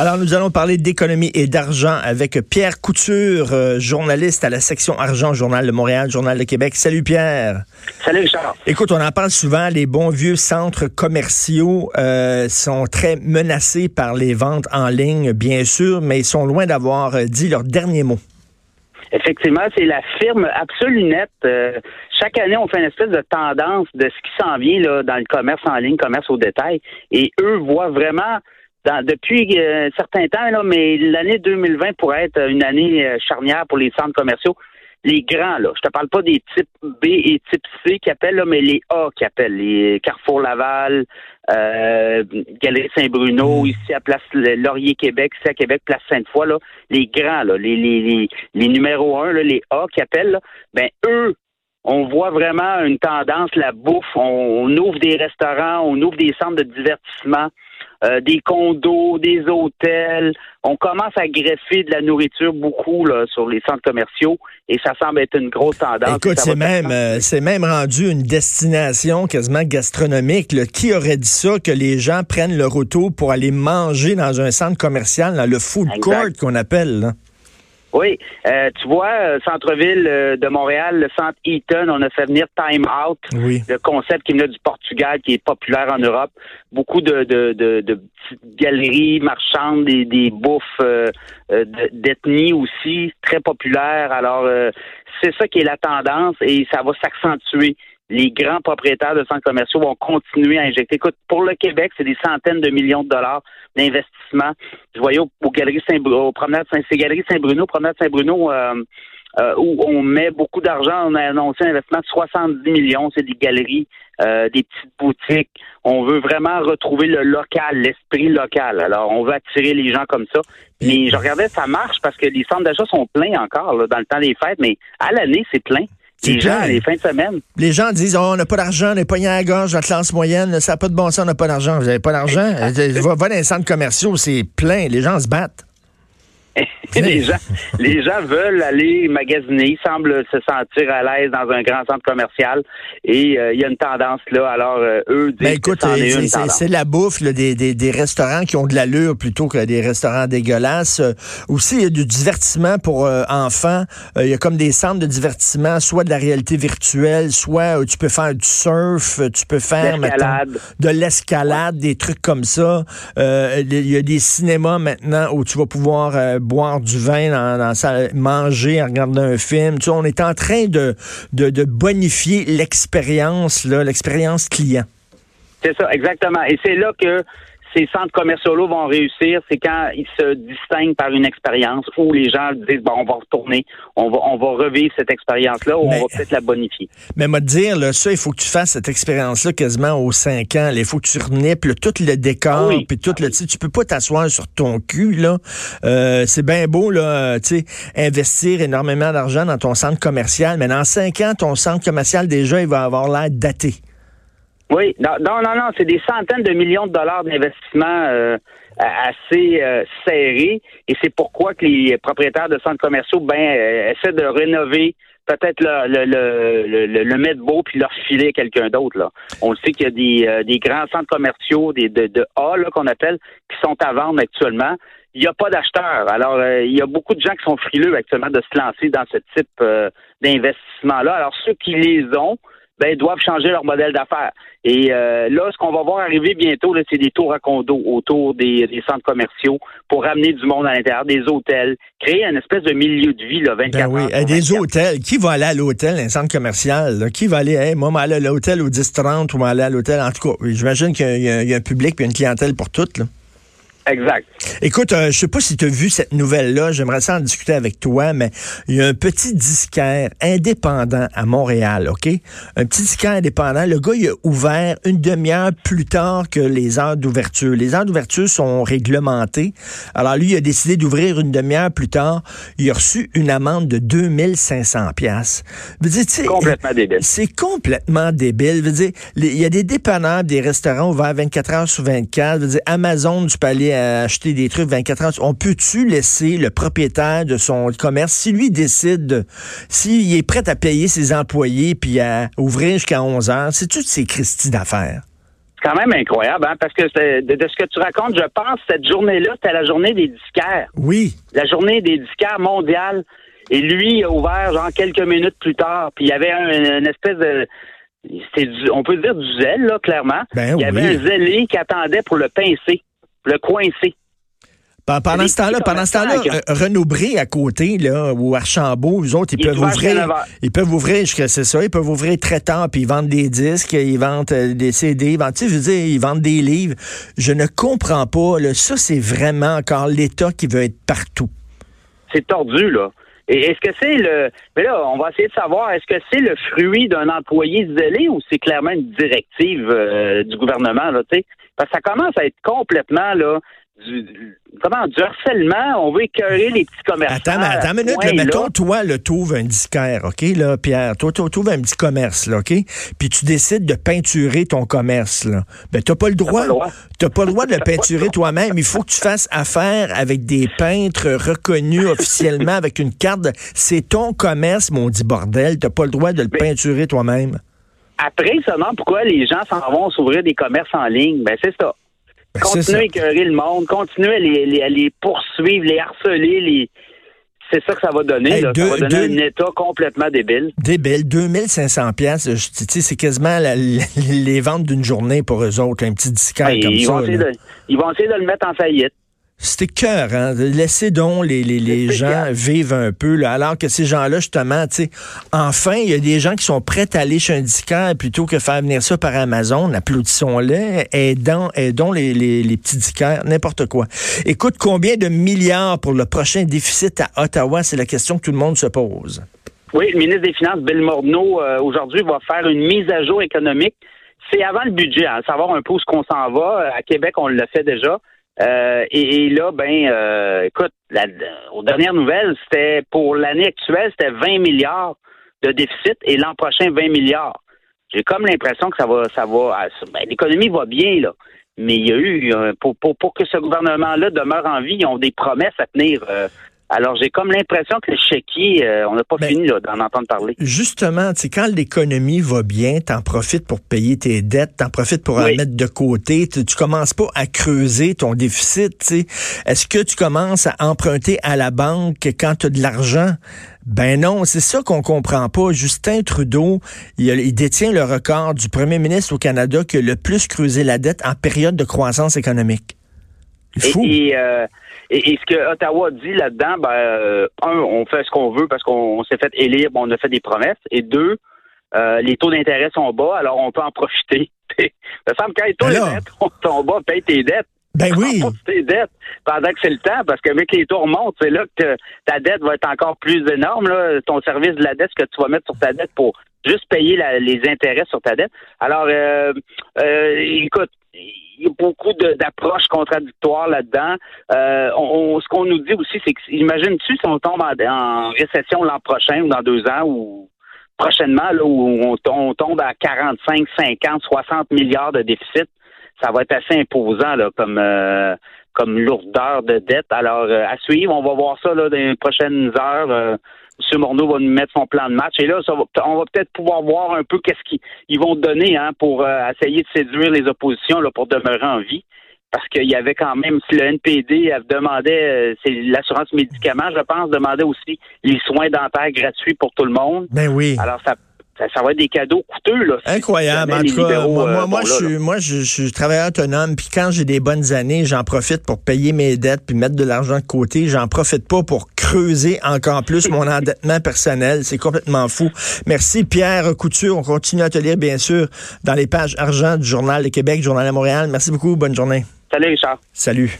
Alors, nous allons parler d'économie et d'argent avec Pierre Couture, euh, journaliste à la section argent, Journal de Montréal, Journal de Québec. Salut Pierre. Salut Richard. Écoute, on en parle souvent, les bons vieux centres commerciaux euh, sont très menacés par les ventes en ligne, bien sûr, mais ils sont loin d'avoir euh, dit leur dernier mot. Effectivement, c'est la firme Absolunet. chaque année, on fait une espèce de tendance de ce qui s'en vient là, dans le commerce en ligne, commerce au détail. Et eux voient vraiment depuis euh, un certain temps, là, mais l'année 2020 pourrait être une année euh, charnière pour les centres commerciaux. Les grands, là, je te parle pas des types B et type C qui appellent, là, mais les A qui appellent, les Carrefour Laval, euh, Galerie Saint-Bruno, mm. ici à Place Laurier Québec, ici à Québec, Place Sainte-Foy, là, les grands, là, les, les, les, les numéros 1, là, les A qui appellent, là, ben eux, on voit vraiment une tendance, la bouffe, on ouvre des restaurants, on ouvre des centres de divertissement. Euh, des condos, des hôtels. On commence à greffer de la nourriture beaucoup là, sur les centres commerciaux et ça semble être une grosse tendance. Écoute, c'est même, euh, c'est même rendu une destination quasiment gastronomique. Qui aurait dit ça que les gens prennent leur auto pour aller manger dans un centre commercial, dans le food court qu'on appelle? Là? Oui, euh, tu vois, euh, centre-ville euh, de Montréal, le centre Eaton, on a fait venir Time Out, le concept qui vient du Portugal, qui est populaire en Europe. Beaucoup de, de, de, de petites galeries marchandes, des, des bouffes d'ethnie aussi, très populaires. Alors, c'est ça qui est la tendance et ça va s'accentuer les grands propriétaires de centres commerciaux vont continuer à injecter. Écoute, pour le Québec, c'est des centaines de millions de dollars d'investissement. Je voyais aux, Galeries Saint-Bruno, aux promenades Saint, Saint-Bruno, promenade Saint-Bruno, euh, euh, où on met beaucoup d'argent. On a annoncé un investissement de 70 millions. C'est des galeries, euh, des petites boutiques. On veut vraiment retrouver le local, l'esprit local. Alors, on veut attirer les gens comme ça. Mais je regardais, ça marche parce que les centres d'achat sont pleins encore dans le temps des fêtes, mais à l'année, c'est plein. Les gens, les fins de semaine. Les gens disent oh, on n'a pas d'argent, on est pogné à la gorge, la classe moyenne, ça n'a pas de bon sens, on n'a pas d'argent. Vous n'avez pas d'argent? va, va dans les centres commerciaux, c'est plein, les gens se battent. les, gens, les gens veulent aller magasiner, ils semblent se sentir à l'aise dans un grand centre commercial et euh, il y a une tendance là. Alors, euh, eux disent ben écoute, c'est la bouffe des, des, des, restaurants qui ont de l'allure plutôt que des restaurants dégueulasses. Euh, aussi, il y a du divertissement pour enfants. Il y a comme des centres de divertissement, soit de la réalité virtuelle, soit tu peux faire du surf, tu peux faire de l'escalade, des trucs comme ça. Il y a des cinémas maintenant où tu vas pouvoir boire du vin dans, manger en regardant un film. Tu on est en train de, de, de bonifier l'expérience, l'expérience client. C'est ça, exactement. Et c'est là que ces centres commerciaux vont réussir, c'est quand ils se distinguent par une expérience où les gens disent bon, on va retourner, on va, on va revivre cette expérience-là ou on va peut-être la bonifier. Mais moi dire, là, ça, il faut que tu fasses cette expérience-là quasiment aux cinq ans. il faut que tu renippes tout le décor, ah puis tout le, tu peux pas t'asseoir sur ton cul là. Euh, c'est bien beau là, tu sais, investir énormément d'argent dans ton centre commercial, mais dans cinq ans, ton centre commercial déjà, il va avoir l'air daté. Oui, non, non, non, c'est des centaines de millions de dollars d'investissement euh, assez euh, serrés et c'est pourquoi que les propriétaires de centres commerciaux ben euh, essaient de rénover peut-être le, le, le, le, mettre beau puis leur filer quelqu'un d'autre. On le sait qu'il y a des, euh, des grands centres commerciaux, des de, de A qu'on appelle, qui sont à vendre actuellement. Il n'y a pas d'acheteurs. Alors, il y a beaucoup de gens qui sont frileux actuellement de se lancer dans ce type d'investissement-là. Alors, ceux qui les ont, ben, doivent changer leur modèle d'affaires. Et euh, là, ce qu'on va voir arriver bientôt, c'est des tours à condos autour des, centres commerciaux pour ramener du monde à l'intérieur, des hôtels, créer une espèce de milieu de vie, là, 24 ben oui, euh, des hôtels. Qui va aller à l'hôtel, un centre commercial? Qui va aller, hey, moi, aller à l'hôtel au 10-30 ou aller à l'hôtel? En tout cas, j'imagine qu'il y, a un public et une clientèle pour toutes, là. Exact. Écoute, euh, je sais pas si tu as vu cette nouvelle-là, j'aimerais ça en discuter avec toi, mais il y a un petit disquaire indépendant à Montréal, OK? Un petit disquaire indépendant. Le gars, il a ouvert une demi-heure plus tard que les heures d'ouverture. Les heures d'ouverture sont réglementées. Alors lui, il a décidé d'ouvrir une demi-heure plus tard. Il a reçu une amende de 2500 pièces. C'est complètement débile. C'est complètement débile. Veux dire, il y a des dépanneurs, des restaurants ouverts 24 heures sur 24. Veux dire, Amazon, tu peux aller acheter des trucs 24 heures. On peut-tu laisser le propriétaire de son commerce, si lui décide, s'il est prêt à payer ses employés puis à ouvrir jusqu'à 11 heures, c'est toutes ces Christie d'affaires? C'est quand même incroyable, hein, parce que de, de, ce que tu racontes, je pense cette journée-là, c'était la journée des disquaires. Oui. La journée des disquaires mondiales. Et lui a ouvert genre quelques minutes plus tard. Puis il y avait une espèce de on peut dire du zèle, là, clairement. Ben il y avait un zélé qui attendait pour le pincer, le coincer. Pendant ce temps-là, pendant ce temps-là, euh, Renaud Bré à côté, là, ou Archambault, eux autres, ils peuvent ouvrir. Ils peuvent ouvrir, c'est ça, ils peuvent ouvrir très tard, puis ils vendent des disques, ils vendent euh, des CD, ils vendent, tu sais, je veux dire, ils vendent des livres. Je ne comprends pas, là, ça, c'est vraiment encore l'État qui veut être partout. C'est tordu, là. Et est-ce que c'est le. Mais là, on va essayer de savoir, est-ce que c'est le fruit d'un employé zélé ou c'est clairement une directive euh, du gouvernement, là, tu sais? Parce que ça commence à être complètement, là, du, comment, du harcèlement, on veut écœurer les petits commerçants. Attends, attends une minute, mettons, toi, le trouves un disquaire, OK, là, Pierre, toi, tu trouves un petit commerce, là, OK, puis tu décides de peinturer ton commerce, là. Ben, t'as pas le droit. T'as pas le droit de le peinturer toi-même. Il faut que tu fasses affaire avec des peintres reconnus officiellement avec une carte. C'est ton commerce, mon dit bordel. T'as pas le droit de le peinturer toi-même. Après, seulement, pourquoi les gens s'en vont s'ouvrir des commerces en ligne? Ben, c'est ça. Ben, continuer à écœurer le monde, continuer à les, poursuivre, les harceler, les... C'est ça que ça va donner. ça va donner un État complètement débile. Débile. 2500 pièces, c'est quasiment les ventes d'une journée pour eux autres, un petit disquaire ben, comme ils ça. Vont ils vont essayer de le mettre en faillite. C'était cœur, hein? Laissez donc les, les, les gens vivre un peu, là, alors que ces gens-là, justement, tu sais, enfin, il y a des gens qui sont prêts à aller chez un disquaire plutôt que faire venir ça par Amazon. Applaudissons-les, aidons, aidons les, les, les petits disquaires, n'importe quoi. Écoute, combien de milliards pour le prochain déficit à Ottawa? C'est la question que tout le monde se pose. Oui, le ministre des Finances, Bill Morneau, euh, aujourd'hui, va faire une mise à jour économique. C'est avant le budget, à hein, savoir un peu où ce qu'on s'en va. À Québec, on le fait déjà. Euh, et, là, ben, euh, écoute, la, aux dernières nouvelles, c'était pour l'année actuelle, c'était 20 milliards de déficit et l'an prochain 20 milliards. J'ai comme l'impression que ça va, ça va, ben, l'économie va bien là, mais il y a eu euh, pour, pour, pour que ce gouvernement-là demeure en vie, ils ont des promesses à tenir. Alors, j'ai comme l'impression que le chéquier, euh, on n'a pas ben, fini d'en entendre parler. Justement, quand l'économie va bien, t'en profites pour payer tes dettes, t'en profites pour en mettre de côté. Tu, tu commences pas à creuser ton déficit. Est-ce que tu commences à emprunter à la banque quand tu as de l'argent? Ben non, c'est ça qu'on comprend pas. Justin Trudeau, il, détient le record du premier ministre au Canada qui a le plus creusé la dette en période de croissance économique. Fou. Euh, et, et, ce que Ottawa dit là-dedans, ben, euh, un, on fait ce qu'on veut parce qu'on s'est fait élire, on a fait des promesses. Et deux, euh, les taux d'intérêt sont bas, alors on peut en profiter. Ça semble que quand les taux d'intérêt sont bas, paye tes dettes. Ben oui. tes dettes pendant que c'est le temps, parce qu'avec les taux remontent, c'est là que ta dette va être encore plus énorme. Là, ton service de la dette, ce que tu vas mettre sur ta dette pour juste payer les intérêts sur ta dette. Alors, euh, euh, écoute, il y a beaucoup d'approches contradictoires là-dedans. Euh, on, ce qu'on nous dit aussi, c'est que, imagine-tu si on tombe en, récession l'an prochain ou dans deux ans ou prochainement, là, où on, tombe à 45, 50, 60 milliards de déficit, ça va être assez imposant là, comme euh, comme lourdeur de dette. Alors, euh, à suivre, on va voir ça là, dans les prochaines heures. M. Morneau va nous mettre son plan de match. Et là, on va peut-être pouvoir voir un peu qu'est-ce qu'ils vont donner hein, pour euh, essayer de séduire les oppositions là, pour demeurer en vie. Parce qu'il y avait quand même, si le NPD demandait, euh, c'est l'assurance médicaments, je pense, demandait aussi les soins dentaires gratuits pour tout le monde. Ben oui. Alors, ça ça, va être des cadeaux coûteux. Là, Incroyable. En tout cas, moi, euh, moi, je, suis, moi je, suis travailleur autonome, puis quand j'ai des bonnes années, j'en profite pour payer mes dettes, puis mettre de l'argent de côté. J'en profite pas pour creuser encore plus mon endettement personnel. C'est complètement fou. Merci, Pierre Couture. On continue à te lire, bien sûr, dans les pages argent du Journal de Québec, Journal de Montréal. Merci beaucoup. Bonne journée. Salut, Richard. Salut.